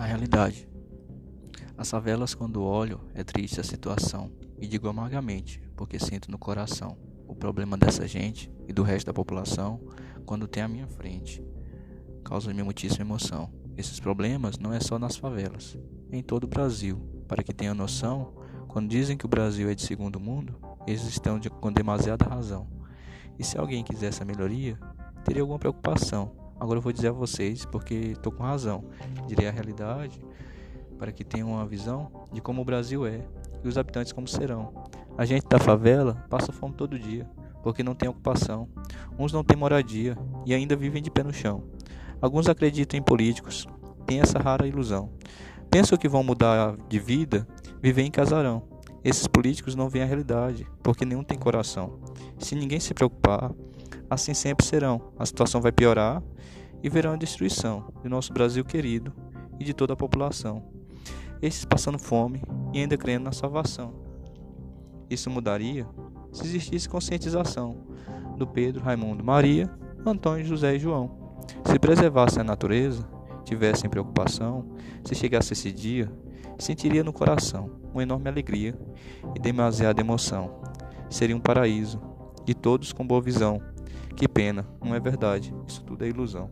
A realidade. As favelas, quando olho, é triste a situação, e digo amargamente, porque sinto no coração o problema dessa gente e do resto da população quando tem à minha frente. Causa-me muitíssima emoção. Esses problemas não é só nas favelas, é em todo o Brasil. Para que tenham noção, quando dizem que o Brasil é de segundo mundo, eles estão de, com demasiada razão. E se alguém quiser essa melhoria, teria alguma preocupação. Agora eu vou dizer a vocês, porque estou com razão. Direi a realidade para que tenham uma visão de como o Brasil é e os habitantes como serão. A gente da favela passa fome todo dia, porque não tem ocupação. Uns não têm moradia e ainda vivem de pé no chão. Alguns acreditam em políticos, têm essa rara ilusão. Pensam que vão mudar de vida, viver em casarão. Esses políticos não veem a realidade, porque nenhum tem coração. Se ninguém se preocupar, assim sempre serão. A situação vai piorar e verão a destruição do nosso Brasil querido e de toda a população. Esses passando fome e ainda crendo na salvação. Isso mudaria se existisse conscientização do Pedro, Raimundo, Maria, Antônio, José e João. Se preservasse a natureza, tivessem preocupação, se chegasse esse dia, sentiria no coração uma enorme alegria e demasiada emoção. Seria um paraíso, e todos com boa visão. Que pena, não é verdade, isso tudo é ilusão.